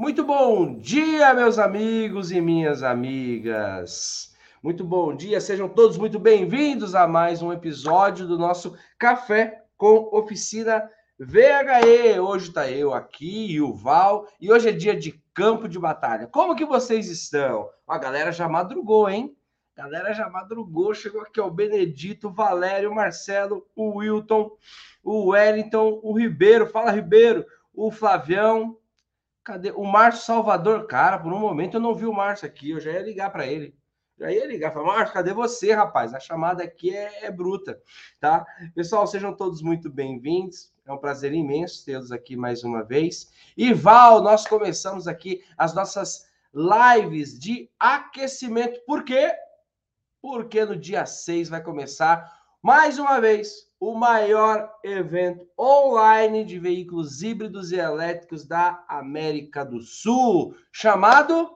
Muito bom dia, meus amigos e minhas amigas. Muito bom dia, sejam todos muito bem-vindos a mais um episódio do nosso Café com Oficina VHE. Hoje tá eu aqui e o Val, e hoje é dia de campo de batalha. Como que vocês estão? A galera já madrugou, hein? A galera já madrugou, chegou aqui o Benedito, o Valério, o Marcelo, o Wilton, o Wellington, o Ribeiro, fala Ribeiro, o Flavião, Cadê? O Márcio Salvador, cara, por um momento eu não vi o Márcio aqui, eu já ia ligar para ele. Já ia ligar, falar, Márcio, cadê você, rapaz? A chamada aqui é, é bruta, tá? Pessoal, sejam todos muito bem-vindos. É um prazer imenso tê-los aqui mais uma vez. E Val, nós começamos aqui as nossas lives de aquecimento. Por quê? Porque no dia 6 vai começar mais uma vez o maior evento online de veículos híbridos e elétricos da América do Sul, chamado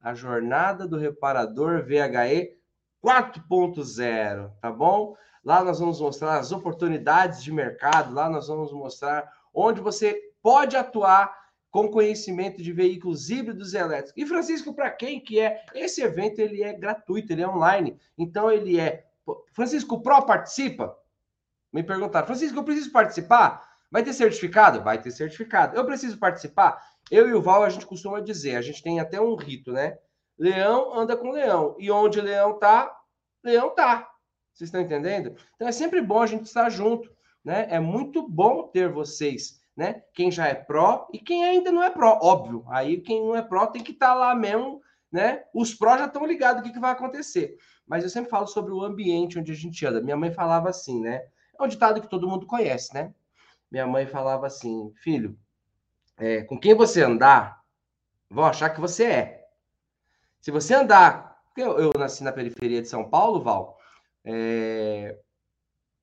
a Jornada do Reparador VHE 4.0, tá bom? Lá nós vamos mostrar as oportunidades de mercado, lá nós vamos mostrar onde você pode atuar com conhecimento de veículos híbridos e elétricos. E Francisco, para quem que é? Esse evento ele é gratuito, ele é online. Então ele é Francisco, Pro participa? Me perguntaram, Francisco, eu preciso participar? Vai ter certificado? Vai ter certificado. Eu preciso participar? Eu e o Val, a gente costuma dizer, a gente tem até um rito, né? Leão anda com leão. E onde leão tá, leão tá. Vocês estão entendendo? Então é sempre bom a gente estar junto, né? É muito bom ter vocês, né? Quem já é pró e quem ainda não é pró, óbvio. Aí quem não é pró tem que estar tá lá mesmo, né? Os pró já estão ligados o que, que vai acontecer. Mas eu sempre falo sobre o ambiente onde a gente anda. Minha mãe falava assim, né? É um ditado que todo mundo conhece, né? Minha mãe falava assim, filho, é, com quem você andar, vão achar que você é. Se você andar, eu, eu nasci na periferia de São Paulo, Val, é,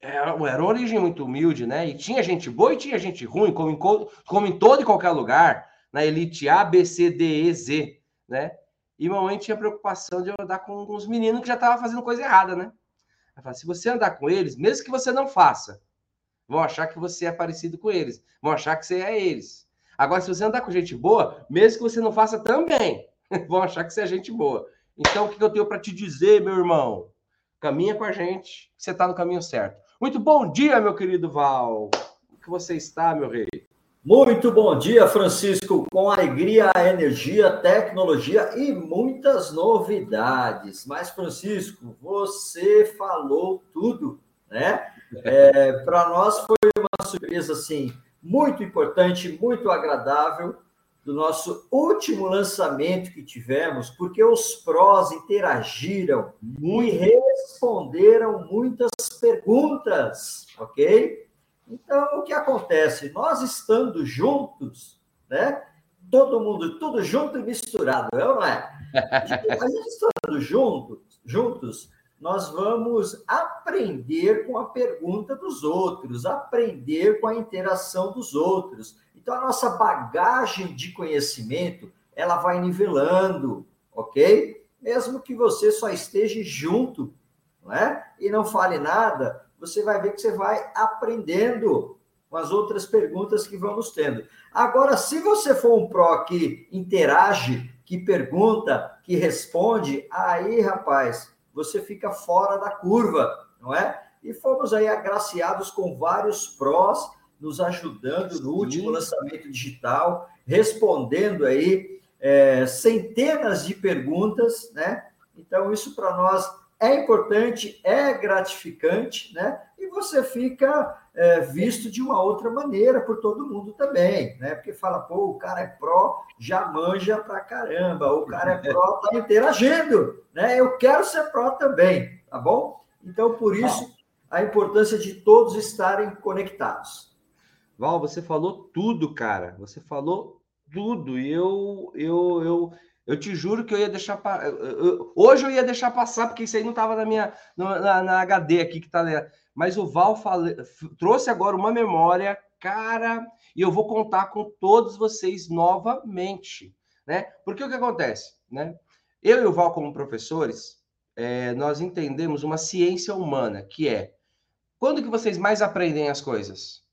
era, era uma origem muito humilde, né? E tinha gente boa e tinha gente ruim, como em, como em todo e qualquer lugar, na elite A, B, C, D, E, Z, né? E mamãe tinha preocupação de eu andar com uns meninos que já estavam fazendo coisa errada, né? Se você andar com eles, mesmo que você não faça, vão achar que você é parecido com eles, vão achar que você é eles. Agora, se você andar com gente boa, mesmo que você não faça também, vão achar que você é gente boa. Então, o que eu tenho para te dizer, meu irmão? Caminha com a gente, você está no caminho certo. Muito bom dia, meu querido Val. Como que você está, meu rei? Muito bom dia, Francisco, com alegria, energia, tecnologia e muitas novidades. Mas, Francisco, você falou tudo, né? É, Para nós foi uma surpresa, assim, muito importante, muito agradável do nosso último lançamento que tivemos, porque os prós interagiram e responderam muitas perguntas, ok? Então, o que acontece? Nós estando juntos, né? Todo mundo, tudo junto e misturado, é ou não é? A gente estando juntos, juntos, nós vamos aprender com a pergunta dos outros, aprender com a interação dos outros. Então, a nossa bagagem de conhecimento, ela vai nivelando, ok? Mesmo que você só esteja junto, não é? E não fale nada, você vai ver que você vai aprendendo com as outras perguntas que vamos tendo. Agora, se você for um pró que interage, que pergunta, que responde, aí, rapaz, você fica fora da curva, não é? E fomos aí agraciados com vários prós nos ajudando no último lançamento digital, respondendo aí é, centenas de perguntas, né? Então, isso para nós é importante, é gratificante, né? E você fica é, visto de uma outra maneira por todo mundo também, né? Porque fala, pô, o cara é pró, já manja pra caramba, o cara é pró, tá interagindo, né? Eu quero ser pró também, tá bom? Então, por isso, a importância de todos estarem conectados. Val, você falou tudo, cara. Você falou tudo. E eu, eu, eu, eu te juro que eu ia deixar. Hoje eu ia deixar passar, porque isso aí não estava na minha na, na, HD aqui que lendo. Mas o Val fale... trouxe agora uma memória, cara, e eu vou contar com todos vocês novamente, né? Porque o que acontece, né? Eu e o Val, como professores, é, nós entendemos uma ciência humana, que é quando que vocês mais aprendem as coisas?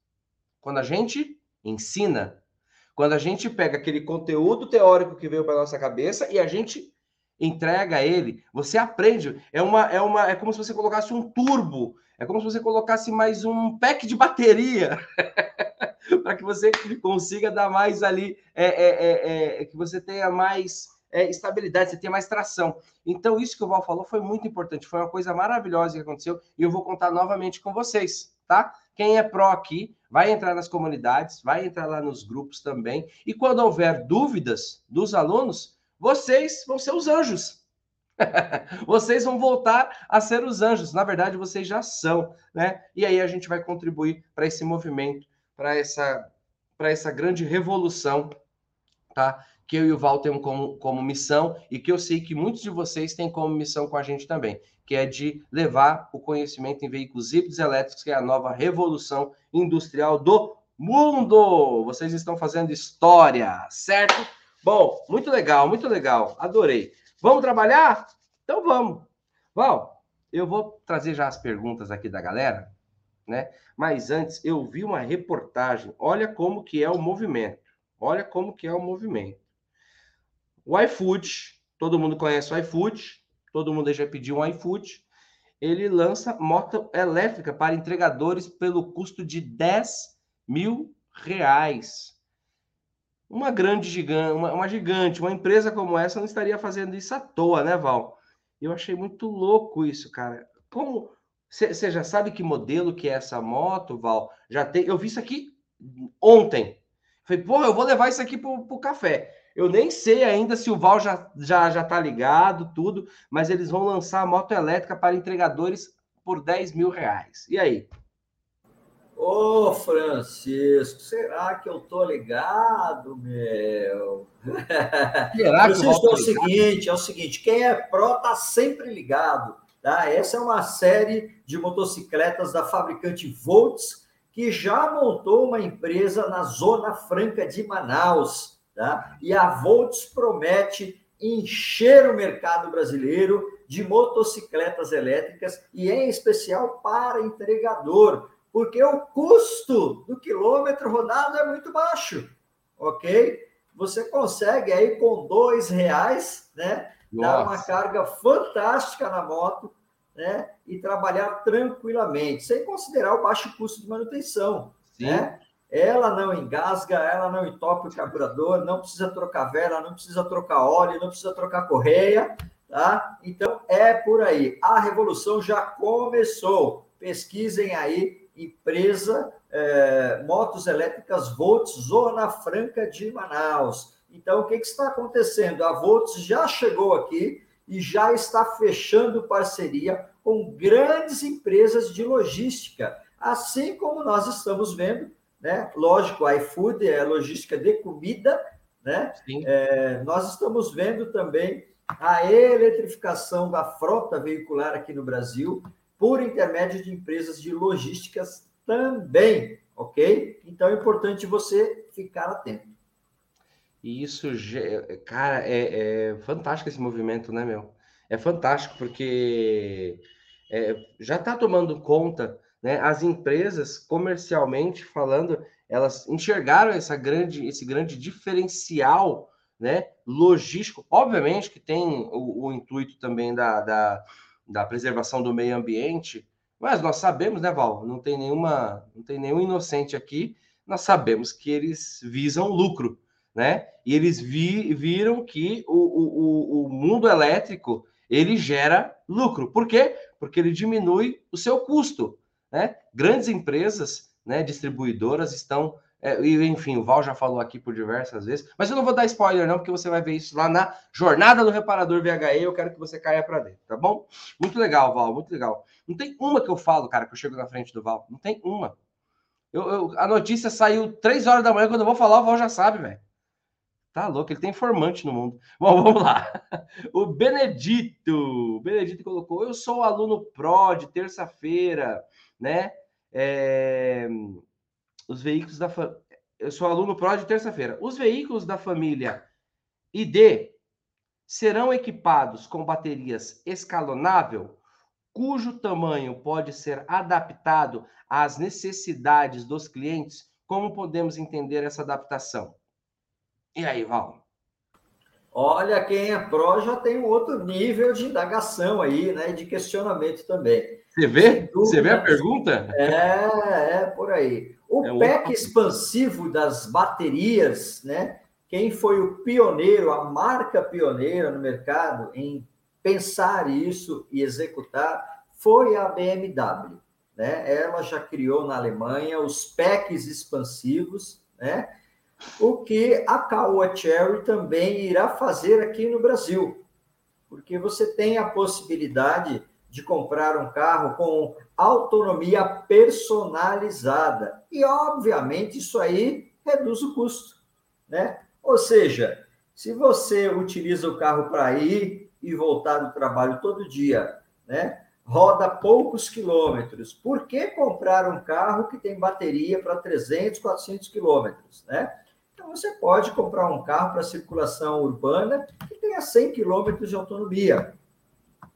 Quando a gente ensina. Quando a gente pega aquele conteúdo teórico que veio para nossa cabeça e a gente entrega ele, você aprende. É uma, é uma, é como se você colocasse um turbo, é como se você colocasse mais um pack de bateria para que você consiga dar mais ali, é, é, é, é que você tenha mais é, estabilidade, você tenha mais tração. Então, isso que o Val falou foi muito importante, foi uma coisa maravilhosa que aconteceu e eu vou contar novamente com vocês, tá? Quem é pró aqui, vai entrar nas comunidades, vai entrar lá nos grupos também. E quando houver dúvidas dos alunos, vocês vão ser os anjos. vocês vão voltar a ser os anjos. Na verdade, vocês já são, né? E aí a gente vai contribuir para esse movimento, para essa, para essa grande revolução, tá? Que eu e o Val temos como, como missão e que eu sei que muitos de vocês têm como missão com a gente também que é de levar o conhecimento em veículos híbridos elétricos, que é a nova revolução industrial do mundo. Vocês estão fazendo história, certo? Bom, muito legal, muito legal. Adorei. Vamos trabalhar? Então vamos. Val, eu vou trazer já as perguntas aqui da galera, né? Mas antes, eu vi uma reportagem. Olha como que é o movimento. Olha como que é o movimento. O iFood, todo mundo conhece o iFood, todo mundo já pediu um iFood, ele lança moto elétrica para entregadores pelo custo de 10 mil reais. Uma grande gigante, uma, uma gigante, uma empresa como essa não estaria fazendo isso à toa, né, Val? Eu achei muito louco isso, cara. Como você já sabe que modelo que é essa moto, Val? Já tem. Eu vi isso aqui ontem. Falei, porra, eu vou levar isso aqui pro, pro café. Eu nem sei ainda se o Val já, já, já tá ligado, tudo, mas eles vão lançar a moto elétrica para entregadores por 10 mil reais. E aí? Ô, Francisco, será que eu tô ligado, meu? Será Francisco, que é o seguinte, é o seguinte, quem é pró tá sempre ligado, tá? Essa é uma série de motocicletas da fabricante Volts, que já montou uma empresa na Zona Franca de Manaus. Tá? E a Volts promete encher o mercado brasileiro de motocicletas elétricas e, em especial, para entregador, porque o custo do quilômetro rodado é muito baixo, ok? Você consegue aí com dois reais, né, Nossa. dar uma carga fantástica na moto, né, e trabalhar tranquilamente, sem considerar o baixo custo de manutenção, Sim. né? Ela não engasga, ela não entope o carburador, não precisa trocar vela, não precisa trocar óleo, não precisa trocar correia, tá? Então é por aí. A revolução já começou. Pesquisem aí, empresa é, Motos Elétricas Volts, Zona Franca de Manaus. Então, o que, que está acontecendo? A Volts já chegou aqui e já está fechando parceria com grandes empresas de logística, assim como nós estamos vendo né? Lógico, iFood é logística de comida, né? É, nós estamos vendo também a eletrificação da frota veicular aqui no Brasil por intermédio de empresas de logísticas também, ok? Então é importante você ficar atento. Isso, cara, é, é fantástico esse movimento, né, meu? É fantástico porque é, já está tomando conta né? As empresas, comercialmente falando, elas enxergaram essa grande, esse grande diferencial né, logístico. Obviamente que tem o, o intuito também da, da, da, preservação do meio ambiente, mas nós sabemos, né, Val? Não tem nenhuma, não tem nenhum inocente aqui. Nós sabemos que eles visam lucro, né? E eles vi, viram que o, o, o mundo elétrico ele gera lucro. Por quê? Porque ele diminui o seu custo. Né? Grandes empresas, né, distribuidoras estão. É, enfim, o Val já falou aqui por diversas vezes, mas eu não vou dar spoiler, não, porque você vai ver isso lá na jornada do reparador VHE. Eu quero que você caia para dentro, tá bom? Muito legal, Val, muito legal. Não tem uma que eu falo, cara, que eu chego na frente do Val. Não tem uma. Eu, eu, a notícia saiu três horas da manhã, quando eu vou falar, o Val já sabe, velho. Tá louco, ele tem informante no mundo. Bom, vamos lá. O Benedito. O Benedito colocou: Eu sou aluno pró de terça-feira né? É, os veículos da eu sou aluno pró de terça-feira. Os veículos da família ID serão equipados com baterias escalonável, cujo tamanho pode ser adaptado às necessidades dos clientes. Como podemos entender essa adaptação? E aí, Val? Olha, quem é pró já tem um outro nível de indagação aí, né? De questionamento também. Você vê? Você vê a pergunta? É, é por aí. O é PEC um... expansivo das baterias, né? Quem foi o pioneiro, a marca pioneira no mercado em pensar isso e executar foi a BMW. Né? Ela já criou na Alemanha os PECs expansivos, né? o que a Caoa Cherry também irá fazer aqui no Brasil, porque você tem a possibilidade de comprar um carro com autonomia personalizada. E, obviamente, isso aí reduz o custo, né? Ou seja, se você utiliza o carro para ir e voltar do trabalho todo dia, né? Roda poucos quilômetros. Por que comprar um carro que tem bateria para 300, 400 quilômetros, né? Então, você pode comprar um carro para circulação urbana que tenha 100 quilômetros de autonomia,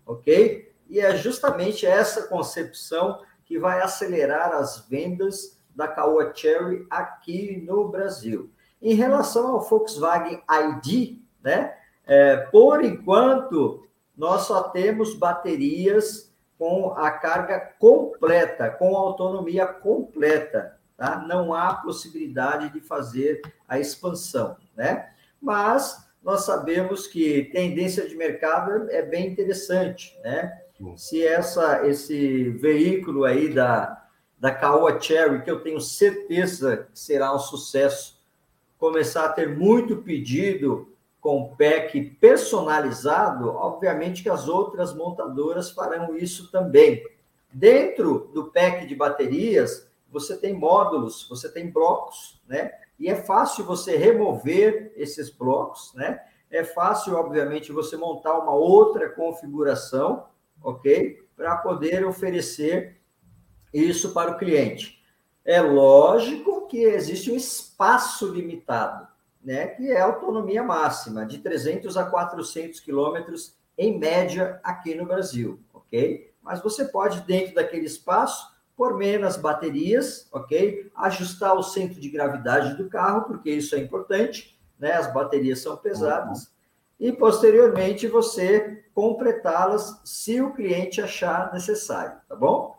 ok? E é justamente essa concepção que vai acelerar as vendas da Caoa Cherry aqui no Brasil. Em relação ao Volkswagen ID, né? É, por enquanto, nós só temos baterias com a carga completa, com autonomia completa. Tá? Não há possibilidade de fazer a expansão, né? Mas nós sabemos que tendência de mercado é bem interessante, né? Se essa, esse veículo aí da, da Caoa Cherry, que eu tenho certeza que será um sucesso, começar a ter muito pedido com PEC personalizado, obviamente que as outras montadoras farão isso também. Dentro do PEC de baterias, você tem módulos, você tem blocos, né? E é fácil você remover esses blocos, né? É fácil, obviamente, você montar uma outra configuração, ok? Para poder oferecer isso para o cliente. É lógico que existe um espaço limitado, né? Que é a autonomia máxima, de 300 a 400 quilômetros em média aqui no Brasil, ok? Mas você pode, dentro daquele espaço, por menos baterias, ok? Ajustar o centro de gravidade do carro, porque isso é importante, né? As baterias são pesadas. Uhum. E posteriormente você completá-las se o cliente achar necessário, tá bom?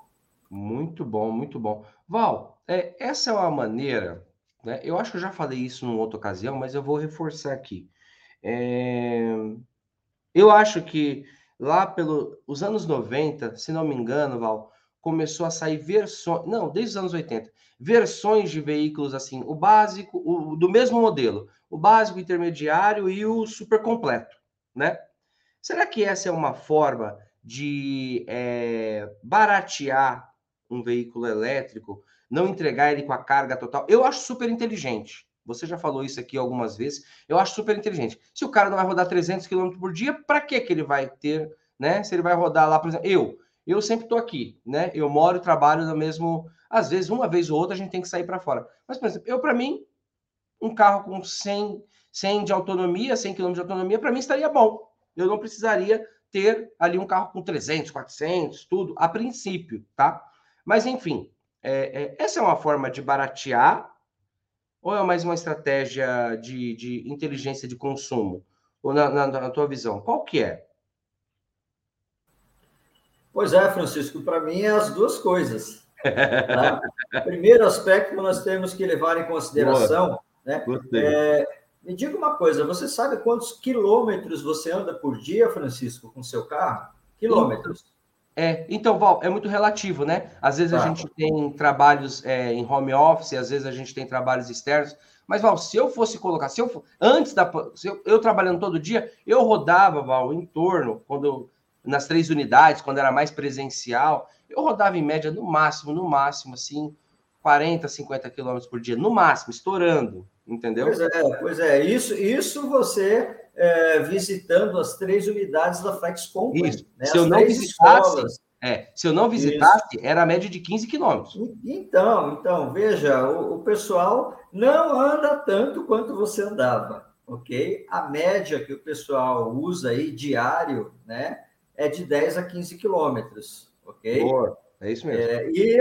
Muito bom, muito bom. Val, é, essa é uma maneira, né? Eu acho que eu já falei isso numa outra ocasião, mas eu vou reforçar aqui. É, eu acho que lá pelos anos 90, se não me engano, Val, começou a sair versões, não, desde os anos 80, versões de veículos assim, o básico, o, do mesmo modelo, o básico, intermediário e o super completo, né? Será que essa é uma forma de é, baratear um veículo elétrico, não entregar ele com a carga total? Eu acho super inteligente. Você já falou isso aqui algumas vezes. Eu acho super inteligente. Se o cara não vai rodar 300 km por dia, para que que ele vai ter, né? Se ele vai rodar lá, por exemplo, eu, eu sempre estou aqui, né? Eu moro e trabalho no mesmo. Às vezes, uma vez ou outra, a gente tem que sair para fora. Mas, por exemplo, eu, para mim, um carro com 100, 100 de autonomia, 100 km de autonomia, para mim estaria bom. Eu não precisaria ter ali um carro com 300, 400, tudo, a princípio, tá? Mas, enfim, é, é, essa é uma forma de baratear ou é mais uma estratégia de, de inteligência de consumo? Ou na, na, na tua visão, qual que é? Pois é, Francisco, para mim é as duas coisas. Tá? Primeiro aspecto que nós temos que levar em consideração, né? É, me diga uma coisa, você sabe quantos quilômetros você anda por dia, Francisco, com seu carro? Quilômetros. É, então, Val, é muito relativo, né? Às vezes tá. a gente tem trabalhos é, em home office, às vezes a gente tem trabalhos externos. Mas, Val, se eu fosse colocar, se eu antes da. Eu, eu, trabalhando todo dia, eu rodava, Val, em torno, quando nas três unidades, quando era mais presencial, eu rodava em média no máximo, no máximo, assim, 40, 50 quilômetros por dia, no máximo, estourando, entendeu? Pois é, pois é. Isso, isso você é, visitando as três unidades da Flex Company. Isso. Né? Se, eu não visitasse, é, se eu não visitasse, isso. era a média de 15 quilômetros. Então, então, veja, o, o pessoal não anda tanto quanto você andava, ok? A média que o pessoal usa aí diário, né? É de 10 a 15 quilômetros, ok? Boa, é isso mesmo. É, e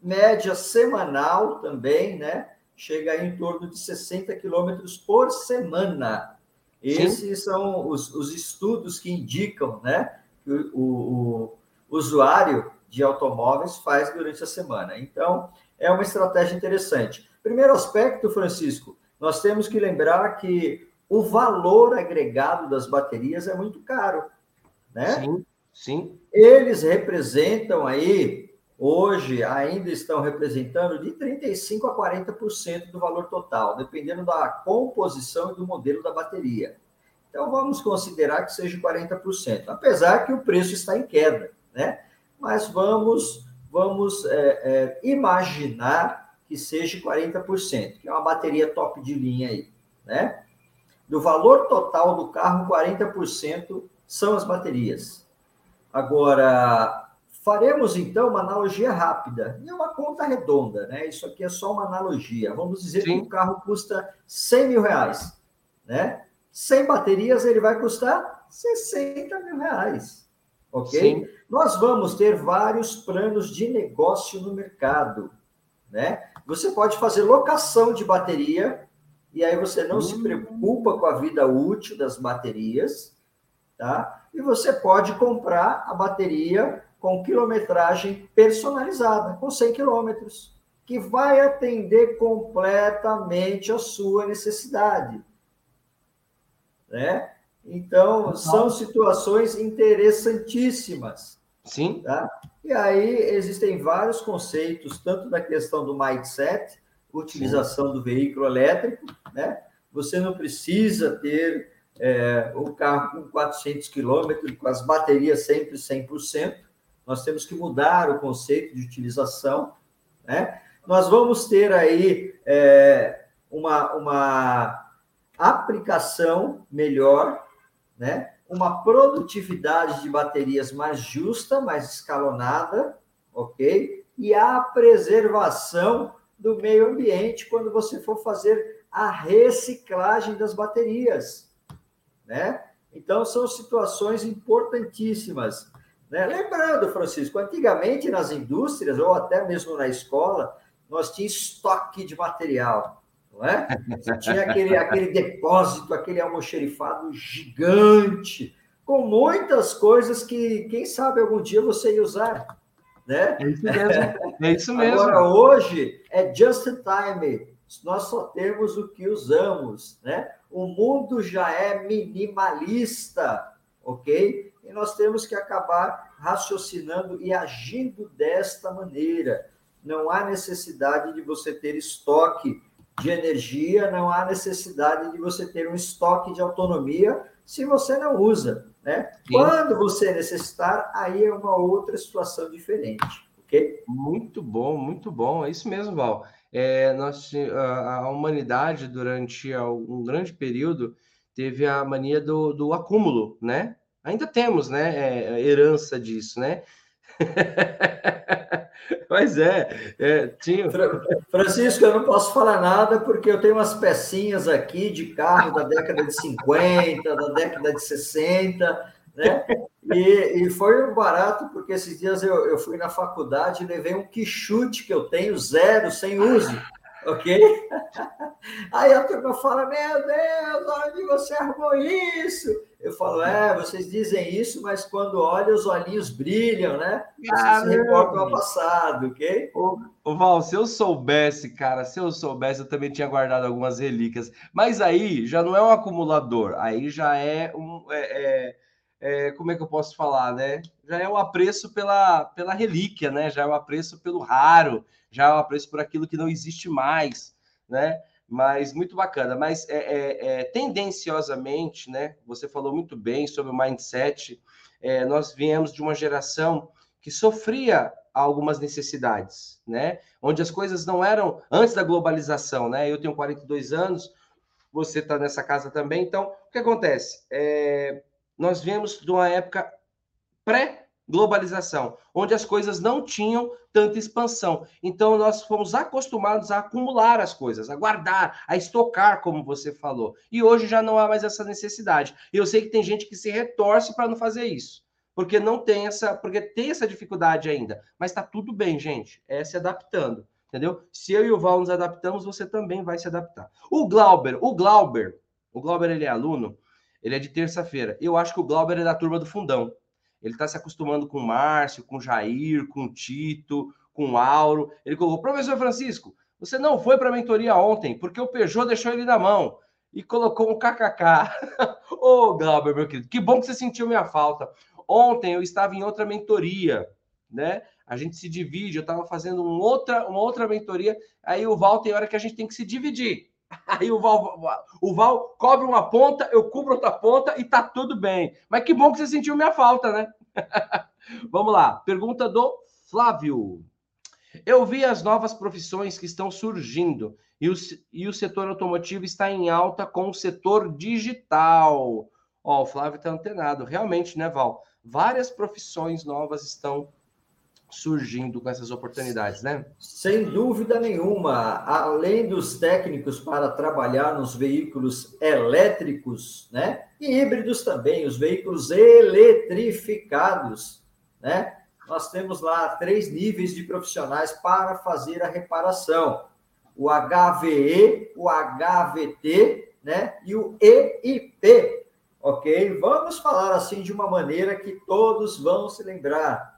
média semanal também, né? chega em torno de 60 quilômetros por semana. Esses Sim. são os, os, estudos que indicam né, que o, o, o usuário de automóveis faz durante a semana. Então, é uma estratégia interessante. Primeiro aspecto, Francisco, nós temos que lembrar que o valor agregado das baterias é muito caro, né? Sim, sim. Eles representam aí, hoje, ainda estão representando de 35% a 40% do valor total, dependendo da composição e do modelo da bateria. Então, vamos considerar que seja 40%, apesar que o preço está em queda, né? Mas vamos, vamos é, é, imaginar que seja 40%, que é uma bateria top de linha aí, né? Do valor total do carro, 40% são as baterias. Agora, faremos então uma analogia rápida e uma conta redonda, né? Isso aqui é só uma analogia. Vamos dizer Sim. que o carro custa 100 mil reais, né? Sem baterias, ele vai custar 60 mil reais, ok? Sim. Nós vamos ter vários planos de negócio no mercado, né? Você pode fazer locação de bateria e aí você não se preocupa com a vida útil das baterias, tá? E você pode comprar a bateria com quilometragem personalizada, com 100 quilômetros, que vai atender completamente a sua necessidade, né? Então, são situações interessantíssimas. Sim. Tá? E aí existem vários conceitos, tanto da questão do mindset, utilização Sim. do veículo elétrico, né? Você não precisa ter é, o carro com 400 quilômetros, com as baterias sempre 100%. Nós temos que mudar o conceito de utilização, né? Nós vamos ter aí é, uma, uma aplicação melhor, né? Uma produtividade de baterias mais justa, mais escalonada, ok? E a preservação do meio ambiente quando você for fazer a reciclagem das baterias, né? Então, são situações importantíssimas. Né? Lembrando, Francisco, antigamente nas indústrias, ou até mesmo na escola, nós tínhamos estoque de material, não é? Você tinha aquele, aquele depósito, aquele almoxerifado gigante, com muitas coisas que, quem sabe, algum dia você ia usar. Né? É isso mesmo. É isso mesmo. Agora, hoje, é just in time. Nós só temos o que usamos, né? O mundo já é minimalista, ok? E nós temos que acabar raciocinando e agindo desta maneira. Não há necessidade de você ter estoque de energia, não há necessidade de você ter um estoque de autonomia se você não usa. Né? Quando você necessitar, aí é uma outra situação diferente. ok? Muito bom, muito bom. É isso mesmo, Val. É, nós, a, a humanidade, durante um grande período, teve a mania do, do acúmulo, né? Ainda temos, né? É, herança disso, né? Mas é, é, tinha. Francisco, eu não posso falar nada porque eu tenho umas pecinhas aqui de carro da década de 50, da década de 60, né? E, e foi um barato porque esses dias eu, eu fui na faculdade e levei um quichute que eu tenho zero, sem uso ok? Aí a turma fala: Meu Deus, onde você arrumou isso? Eu falo: É, vocês dizem isso, mas quando olha, os olhinhos brilham, né? Vocês se reportam ao passado, ok? Ô, ô, Val, se eu soubesse, cara, se eu soubesse, eu também tinha guardado algumas relíquias. Mas aí já não é um acumulador, aí já é um. É, é, é, como é que eu posso falar, né? Já é o apreço pela, pela relíquia, né? Já é o apreço pelo raro já é um apreço por aquilo que não existe mais, né? Mas muito bacana. Mas é, é, é tendenciosamente, né? Você falou muito bem sobre o mindset. É, nós viemos de uma geração que sofria algumas necessidades, né? Onde as coisas não eram antes da globalização, né? Eu tenho 42 anos, você está nessa casa também. Então, o que acontece? É, nós viemos de uma época pré globalização, onde as coisas não tinham tanta expansão. Então, nós fomos acostumados a acumular as coisas, a guardar, a estocar, como você falou. E hoje já não há mais essa necessidade. E eu sei que tem gente que se retorce para não fazer isso, porque não tem essa, porque tem essa dificuldade ainda. Mas está tudo bem, gente, é se adaptando. entendeu? Se eu e o Val nos adaptamos, você também vai se adaptar. O Glauber, o Glauber, o Glauber ele é aluno, ele é de terça-feira. Eu acho que o Glauber é da turma do fundão. Ele está se acostumando com o Márcio, com o Jair, com o Tito, com o Auro. Ele colocou, professor Francisco, você não foi para a mentoria ontem, porque o Peugeot deixou ele na mão e colocou um kkk. Ô, oh, Glauber, meu querido, que bom que você sentiu minha falta. Ontem eu estava em outra mentoria, né? A gente se divide, eu estava fazendo um outra, uma outra mentoria, aí o Val tem hora que a gente tem que se dividir. Aí o Val, o Val cobre uma ponta, eu cubro outra ponta e tá tudo bem. Mas que bom que você sentiu minha falta, né? Vamos lá. Pergunta do Flávio. Eu vi as novas profissões que estão surgindo e o, e o setor automotivo está em alta com o setor digital. Ó, o Flávio está antenado. Realmente, né, Val? Várias profissões novas estão surgindo com essas oportunidades, né? Sem dúvida nenhuma. Além dos técnicos para trabalhar nos veículos elétricos, né? E híbridos também, os veículos eletrificados, né? Nós temos lá três níveis de profissionais para fazer a reparação: o HVE, o HVT, né? E o EIP, ok? Vamos falar assim de uma maneira que todos vão se lembrar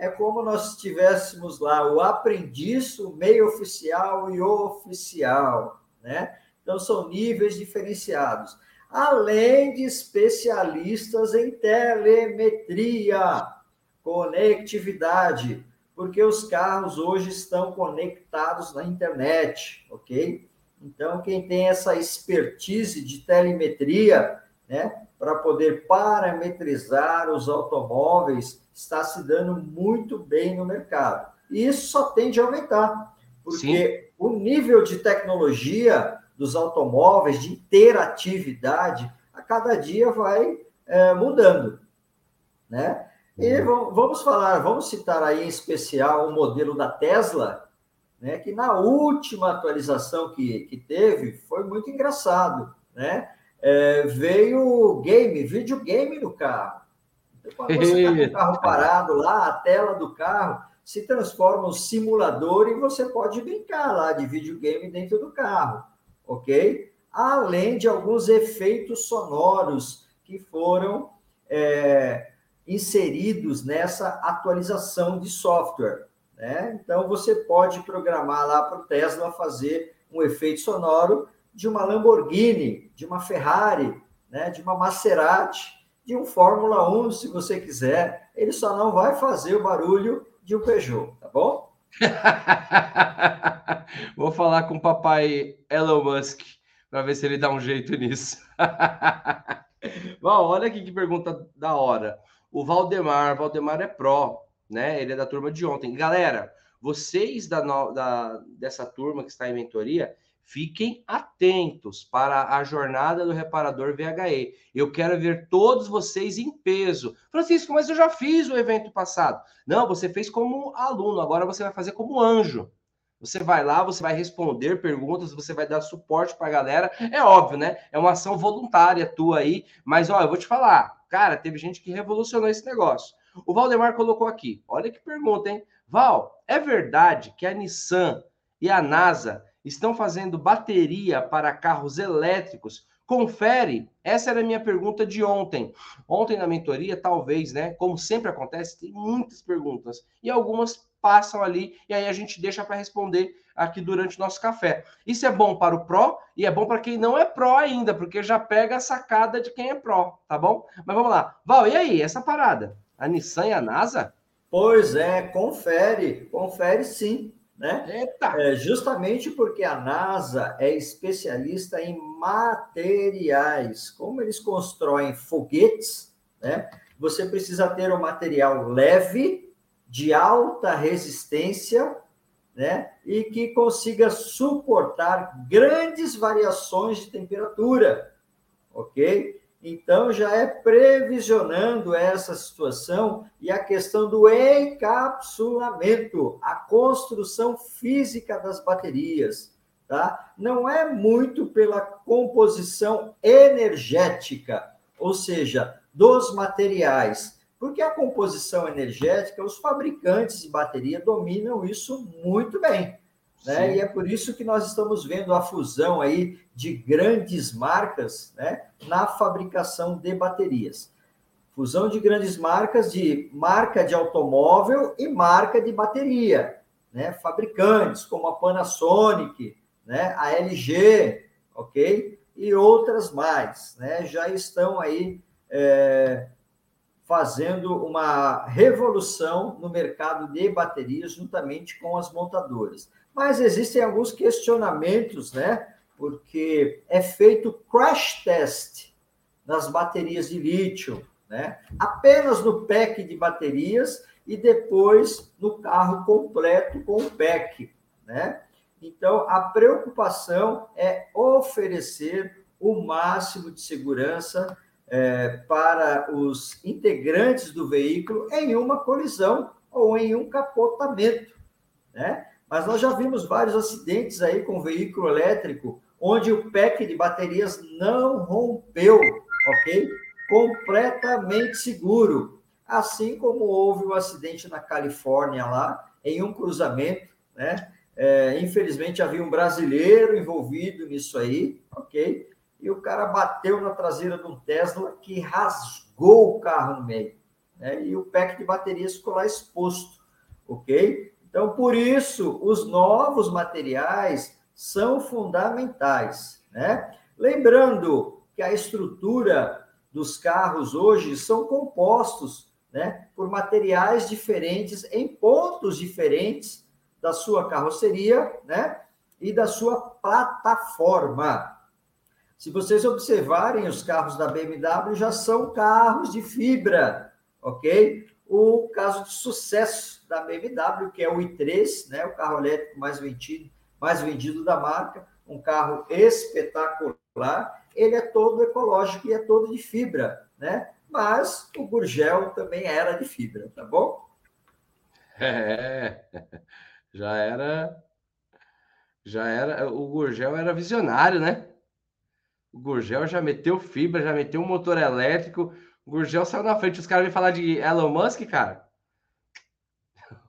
é como nós tivéssemos lá o aprendiz, o meio oficial e o oficial, né? Então, são níveis diferenciados. Além de especialistas em telemetria, conectividade, porque os carros hoje estão conectados na internet, ok? Então, quem tem essa expertise de telemetria, né, para poder parametrizar os automóveis, está se dando muito bem no mercado. E isso só tende a aumentar, porque Sim. o nível de tecnologia dos automóveis, de interatividade, a cada dia vai é, mudando, né? E uhum. vamos falar, vamos citar aí em especial o modelo da Tesla, né? Que na última atualização que, que teve foi muito engraçado, né? É, veio game, videogame no carro. Quando você está com o carro parado lá, a tela do carro se transforma um simulador e você pode brincar lá de videogame dentro do carro, ok? Além de alguns efeitos sonoros que foram é, inseridos nessa atualização de software. Né? Então, você pode programar lá para o Tesla fazer um efeito sonoro de uma Lamborghini, de uma Ferrari, né? de uma Maserati, de um Fórmula 1, se você quiser. Ele só não vai fazer o barulho de um Peugeot, tá bom? Vou falar com o papai Elon Musk para ver se ele dá um jeito nisso. Bom, olha aqui que pergunta da hora. O Valdemar, Valdemar é pró, né? Ele é da turma de ontem. Galera, vocês da, da dessa turma que está em mentoria, Fiquem atentos para a jornada do reparador VHE. Eu quero ver todos vocês em peso. Francisco, mas eu já fiz o evento passado. Não, você fez como aluno, agora você vai fazer como anjo. Você vai lá, você vai responder perguntas, você vai dar suporte para a galera. É óbvio, né? É uma ação voluntária tua aí, mas ó, eu vou te falar, cara, teve gente que revolucionou esse negócio. O Valdemar colocou aqui. Olha que pergunta, hein? Val, é verdade que a Nissan e a NASA estão fazendo bateria para carros elétricos? Confere. Essa era a minha pergunta de ontem. Ontem na mentoria, talvez, né? Como sempre acontece, tem muitas perguntas e algumas passam ali e aí a gente deixa para responder aqui durante o nosso café. Isso é bom para o pró e é bom para quem não é pró ainda, porque já pega a sacada de quem é pró, tá bom? Mas vamos lá. Val, e aí, essa parada? A Nissan e a NASA? Pois é, confere, confere sim né? Eita. É, justamente porque a NASA é especialista em materiais. Como eles constroem foguetes, né? Você precisa ter um material leve, de alta resistência, né? E que consiga suportar grandes variações de temperatura, ok? Então, já é previsionando essa situação e a questão do encapsulamento, a construção física das baterias, tá? Não é muito pela composição energética, ou seja, dos materiais, porque a composição energética, os fabricantes de bateria dominam isso muito bem. Né? E é por isso que nós estamos vendo a fusão aí de grandes marcas, né, na fabricação de baterias. Fusão de grandes marcas de marca de automóvel e marca de bateria, né? Fabricantes como a Panasonic, né, a LG, OK? E outras mais, né? Já estão aí é, fazendo uma revolução no mercado de baterias juntamente com as montadoras. Mas existem alguns questionamentos, né? Porque é feito crash test nas baterias de lítio, né? Apenas no pack de baterias e depois no carro completo com o pack, né? Então, a preocupação é oferecer o máximo de segurança é, para os integrantes do veículo em uma colisão ou em um capotamento, né? Mas nós já vimos vários acidentes aí com veículo elétrico, onde o pack de baterias não rompeu, ok? Completamente seguro. Assim como houve um acidente na Califórnia lá, em um cruzamento, né? É, infelizmente havia um brasileiro envolvido nisso aí, ok? E o cara bateu na traseira de um Tesla que rasgou o carro no meio. Né? E o pack de baterias ficou lá exposto, ok? Então, por isso, os novos materiais são fundamentais. Né? Lembrando que a estrutura dos carros hoje são compostos né, por materiais diferentes em pontos diferentes da sua carroceria né, e da sua plataforma. Se vocês observarem, os carros da BMW já são carros de fibra, ok? O caso de sucesso da BMW, que é o i3, né, o carro elétrico mais vendido, mais vendido da marca, um carro espetacular. Ele é todo ecológico e é todo de fibra, né? Mas o Gurgel também era de fibra, tá bom? É, já era, já era. O Gurgel era visionário, né? O Gurgel já meteu fibra, já meteu um motor elétrico. O Gurgel saiu na frente. Os caras vêm falar de Elon Musk, cara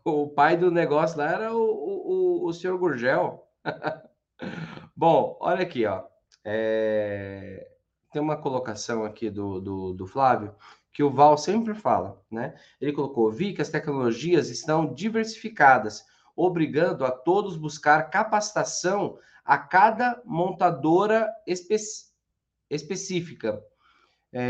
o pai do negócio lá era o, o, o senhor Gurgel. Bom, olha aqui, ó. É... Tem uma colocação aqui do, do, do, Flávio que o Val sempre fala, né? Ele colocou: vi que as tecnologias estão diversificadas, obrigando a todos buscar capacitação a cada montadora espe específica. É,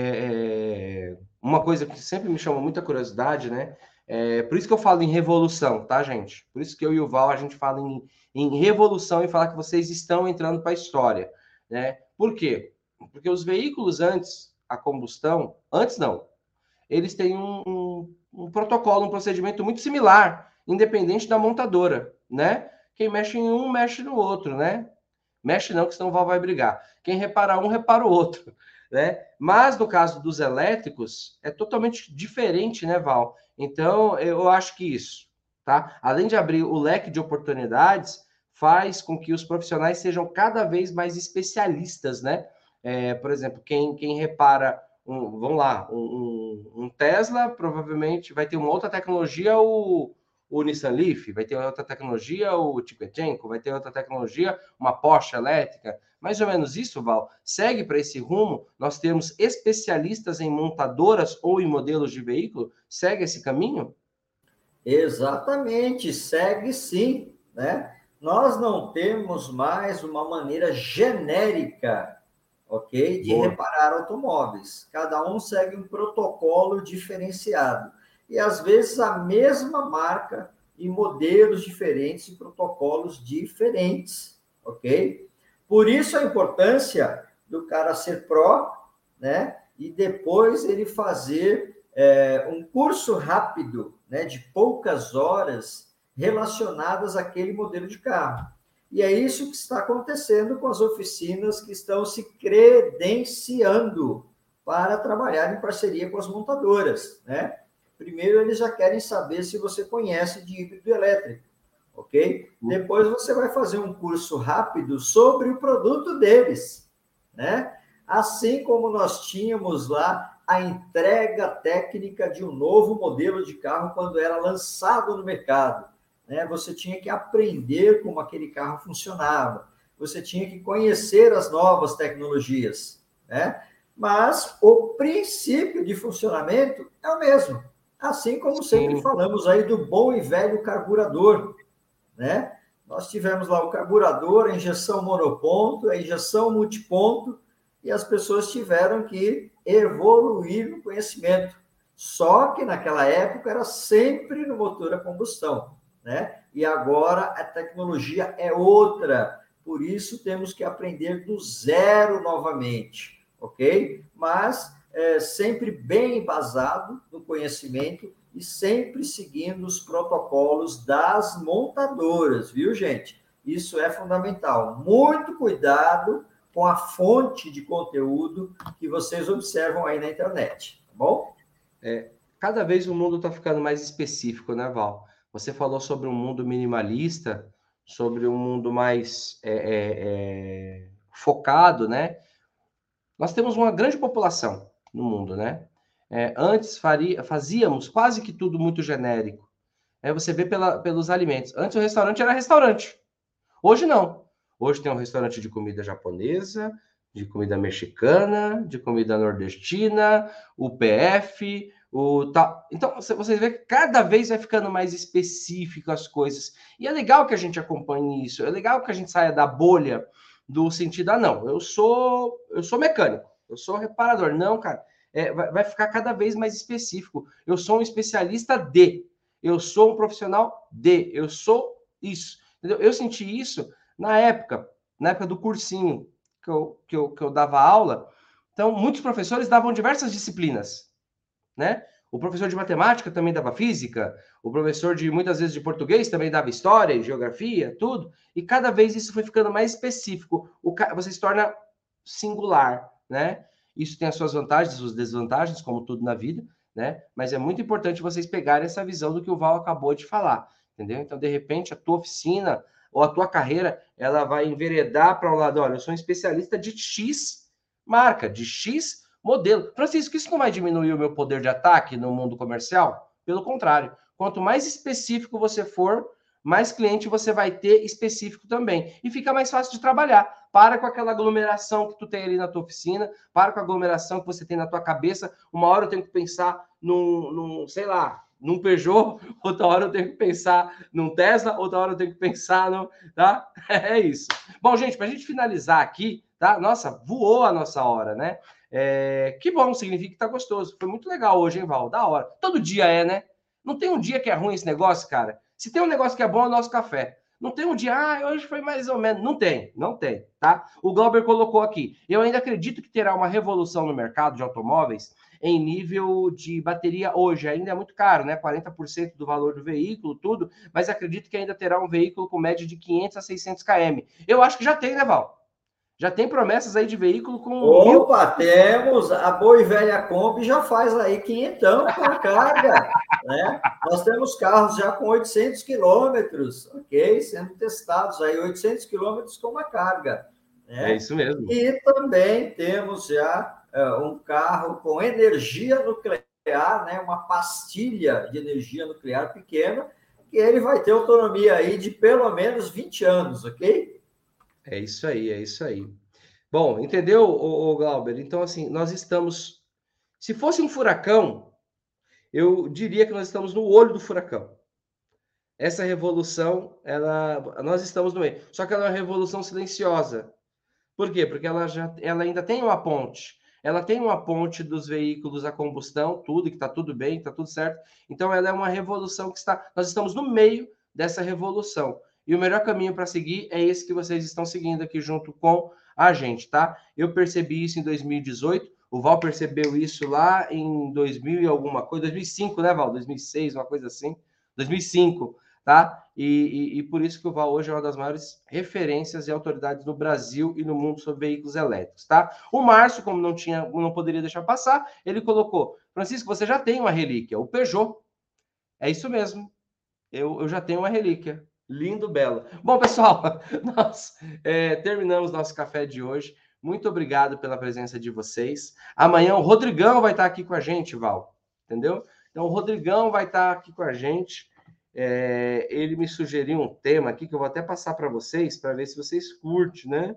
é, uma coisa que sempre me chama muita curiosidade, né? É, por isso que eu falo em revolução, tá, gente? Por isso que eu e o Val a gente fala em, em revolução e falar que vocês estão entrando para a história, né? Por quê? Porque os veículos antes, a combustão, antes não, eles têm um, um, um protocolo, um procedimento muito similar, independente da montadora, né? Quem mexe em um, mexe no outro, né? Mexe não, que senão o Val vai brigar. Quem repara um, repara o outro, né? Mas no caso dos elétricos, é totalmente diferente, né, Val? Então, eu acho que isso, tá? Além de abrir o leque de oportunidades, faz com que os profissionais sejam cada vez mais especialistas, né? É, por exemplo, quem, quem repara, um, vamos lá, um, um, Tesla provavelmente vai ter uma outra tecnologia, o, o Nissan Leaf, vai ter outra tecnologia, o Tiguetenco, vai ter outra tecnologia, uma Porsche elétrica. Mais ou menos isso, Val. Segue para esse rumo. Nós temos especialistas em montadoras ou em modelos de veículo segue esse caminho? Exatamente, segue sim, né? Nós não temos mais uma maneira genérica, ok, de Boa. reparar automóveis. Cada um segue um protocolo diferenciado. E às vezes a mesma marca e modelos diferentes e protocolos diferentes, ok? Por isso a importância do cara ser pró, né? E depois ele fazer é, um curso rápido, né, de poucas horas, relacionadas àquele modelo de carro. E é isso que está acontecendo com as oficinas que estão se credenciando para trabalhar em parceria com as montadoras, né? Primeiro, eles já querem saber se você conhece de híbrido elétrico, ok? Depois, você vai fazer um curso rápido sobre o produto deles, né? Assim como nós tínhamos lá a entrega técnica de um novo modelo de carro quando era lançado no mercado. né? Você tinha que aprender como aquele carro funcionava. Você tinha que conhecer as novas tecnologias, né? Mas o princípio de funcionamento é o mesmo. Assim como sempre Sim. falamos aí do bom e velho carburador, né? Nós tivemos lá o carburador, a injeção monoponto, a injeção multiponto, e as pessoas tiveram que evoluir no conhecimento. Só que naquela época era sempre no motor a combustão, né? E agora a tecnologia é outra, por isso temos que aprender do zero novamente, ok? Mas é, sempre bem embasado no conhecimento e sempre seguindo os protocolos das montadoras, viu, gente? Isso é fundamental. Muito cuidado com a fonte de conteúdo que vocês observam aí na internet, tá bom? É, cada vez o mundo está ficando mais específico, né, Val? Você falou sobre um mundo minimalista, sobre um mundo mais é, é, é focado, né? Nós temos uma grande população no mundo, né? É, antes faria, fazíamos quase que tudo muito genérico. É, você vê pela, pelos alimentos. Antes o restaurante era restaurante. Hoje não. Hoje tem um restaurante de comida japonesa, de comida mexicana, de comida nordestina, o PF, o tal. Então você vê que cada vez vai ficando mais específico as coisas. E é legal que a gente acompanhe isso. É legal que a gente saia da bolha do sentido, ah, não, eu sou eu sou mecânico, eu sou reparador. Não, cara é, vai, vai ficar cada vez mais específico. Eu sou um especialista de, eu sou um profissional de, eu sou isso. Entendeu? Eu senti isso na época, na época do cursinho que eu, que eu, que eu dava aula. Então, muitos professores davam diversas disciplinas, né? O professor de matemática também dava física, o professor de muitas vezes de português também dava história geografia, tudo. E cada vez isso foi ficando mais específico. O, você se torna singular, né? Isso tem as suas vantagens, as suas desvantagens, como tudo na vida, né? Mas é muito importante vocês pegarem essa visão do que o Val acabou de falar, entendeu? Então, de repente, a tua oficina ou a tua carreira, ela vai enveredar para um lado, olha, eu sou um especialista de X marca, de X modelo. Francisco, isso não vai diminuir o meu poder de ataque no mundo comercial? Pelo contrário, quanto mais específico você for, mais cliente você vai ter específico também. E fica mais fácil de trabalhar. Para com aquela aglomeração que tu tem ali na tua oficina, para com a aglomeração que você tem na tua cabeça. Uma hora eu tenho que pensar num, num sei lá, num Peugeot, outra hora eu tenho que pensar num Tesla, outra hora eu tenho que pensar no, tá? É isso. Bom, gente, para a gente finalizar aqui, tá? Nossa, voou a nossa hora, né? É, que bom, significa que tá gostoso. Foi muito legal hoje, hein, Val? Da hora. Todo dia é, né? Não tem um dia que é ruim esse negócio, cara. Se tem um negócio que é bom, é o nosso café. Não tem um dia, ah, hoje foi mais ou menos. Não tem, não tem, tá? O Glauber colocou aqui. Eu ainda acredito que terá uma revolução no mercado de automóveis em nível de bateria hoje. Ainda é muito caro, né? 40% do valor do veículo, tudo. Mas acredito que ainda terá um veículo com média de 500 a 600 km. Eu acho que já tem, né, Val? Já tem promessas aí de veículo com. Opa, mil... temos! A boa e velha Kombi já faz aí quinhentão com a carga. né? Nós temos carros já com 800 quilômetros, ok? Sendo testados aí, 800 quilômetros com uma carga. Né? É isso mesmo. E também temos já uh, um carro com energia nuclear, né? uma pastilha de energia nuclear pequena, que ele vai ter autonomia aí de pelo menos 20 anos, ok? É isso aí, é isso aí. Bom, entendeu, o Glauber? Então, assim, nós estamos. Se fosse um furacão, eu diria que nós estamos no olho do furacão. Essa revolução, ela, nós estamos no meio. Só que ela é uma revolução silenciosa. Por quê? Porque ela, já, ela ainda tem uma ponte. Ela tem uma ponte dos veículos a combustão, tudo, que está tudo bem, está tudo certo. Então, ela é uma revolução que está. Nós estamos no meio dessa revolução. E o melhor caminho para seguir é esse que vocês estão seguindo aqui junto com a gente, tá? Eu percebi isso em 2018, o Val percebeu isso lá em 2000 e alguma coisa, 2005, né, Val? 2006, uma coisa assim. 2005, tá? E, e, e, por isso que o Val hoje é uma das maiores referências e autoridades no Brasil e no mundo sobre veículos elétricos, tá? O Márcio, como não tinha, não poderia deixar passar, ele colocou: Francisco, você já tem uma relíquia, o Peugeot. É isso mesmo. Eu, eu já tenho uma relíquia. Lindo, belo. Bom, pessoal, nós é, terminamos nosso café de hoje. Muito obrigado pela presença de vocês. Amanhã o Rodrigão vai estar aqui com a gente, Val. Entendeu? Então, o Rodrigão vai estar aqui com a gente. é, ele me sugeriu um tema aqui que eu vou até passar para vocês, para ver se vocês curtem, né?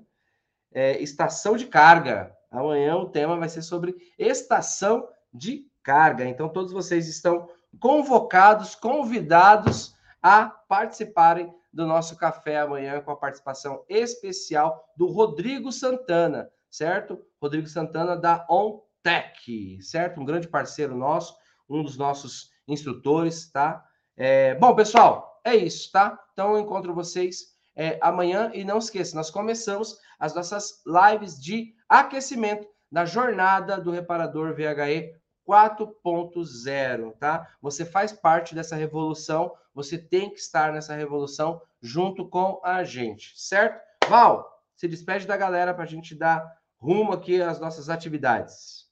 É, estação de carga. Amanhã o tema vai ser sobre estação de carga. Então, todos vocês estão convocados, convidados a participarem do nosso café amanhã com a participação especial do Rodrigo Santana, certo? Rodrigo Santana da OnTech, certo? Um grande parceiro nosso, um dos nossos instrutores, tá? É, bom, pessoal, é isso, tá? Então eu encontro vocês é, amanhã e não esqueça, nós começamos as nossas lives de aquecimento da jornada do reparador VHE 4.0, tá? Você faz parte dessa revolução, você tem que estar nessa revolução junto com a gente, certo? Val, se despede da galera para a gente dar rumo aqui às nossas atividades.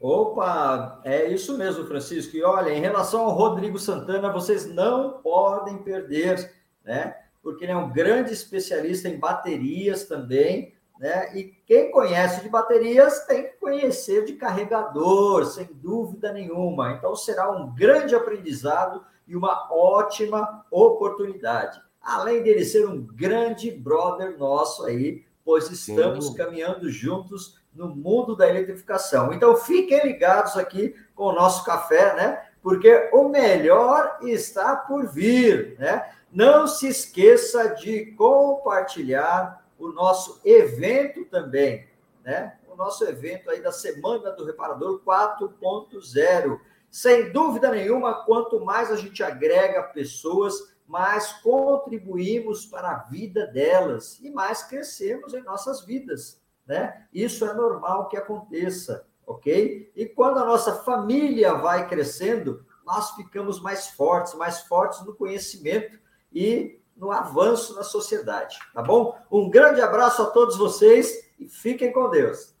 Opa, é isso mesmo, Francisco. E olha, em relação ao Rodrigo Santana, vocês não podem perder, né? Porque ele é um grande especialista em baterias também, né? E quem conhece de baterias tem que conhecer de carregador, sem dúvida nenhuma. Então será um grande aprendizado e uma ótima oportunidade. Além dele ser um grande brother nosso aí, pois estamos Sim. caminhando juntos no mundo da eletrificação. Então, fiquem ligados aqui com o nosso café, né? Porque o melhor está por vir, né? Não se esqueça de compartilhar o nosso evento também, né? O nosso evento aí da Semana do Reparador 4.0. Sem dúvida nenhuma, quanto mais a gente agrega pessoas, mais contribuímos para a vida delas e mais crescemos em nossas vidas né? Isso é normal que aconteça, ok? E quando a nossa família vai crescendo, nós ficamos mais fortes, mais fortes no conhecimento e no avanço na sociedade, tá bom? Um grande abraço a todos vocês e fiquem com Deus.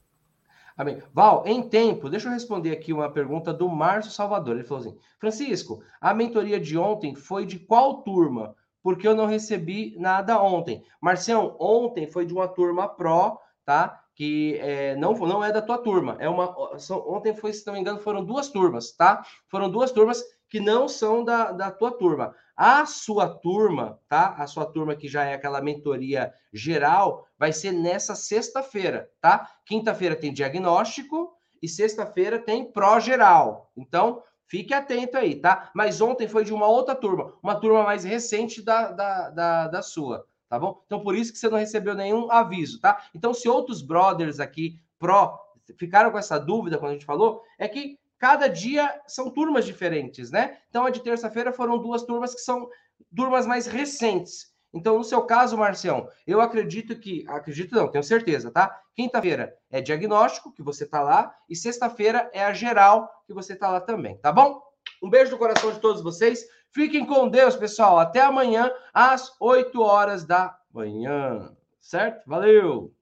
Amém. Val, em tempo, deixa eu responder aqui uma pergunta do Márcio Salvador. Ele falou assim: Francisco, a mentoria de ontem foi de qual turma? Porque eu não recebi nada ontem. Marcião, ontem foi de uma turma pró, tá? que é, não, não é da tua turma. É uma. São, ontem foi, se não me engano, foram duas turmas, tá? Foram duas turmas que não são da, da tua turma. A sua turma, tá? A sua turma que já é aquela mentoria geral, vai ser nessa sexta-feira, tá? Quinta-feira tem diagnóstico e sexta-feira tem pró-geral. Então, fique atento aí, tá? Mas ontem foi de uma outra turma, uma turma mais recente da, da, da, da sua tá bom? Então, por isso que você não recebeu nenhum aviso, tá? Então, se outros brothers aqui, pró, ficaram com essa dúvida quando a gente falou, é que cada dia são turmas diferentes, né? Então, a de terça-feira foram duas turmas que são turmas mais recentes. Então, no seu caso, Marcião, eu acredito que, acredito não, tenho certeza, tá? Quinta-feira é diagnóstico, que você tá lá, e sexta-feira é a geral, que você tá lá também, tá bom? Um beijo no coração de todos vocês. Fiquem com Deus, pessoal. Até amanhã, às 8 horas da manhã. Certo? Valeu!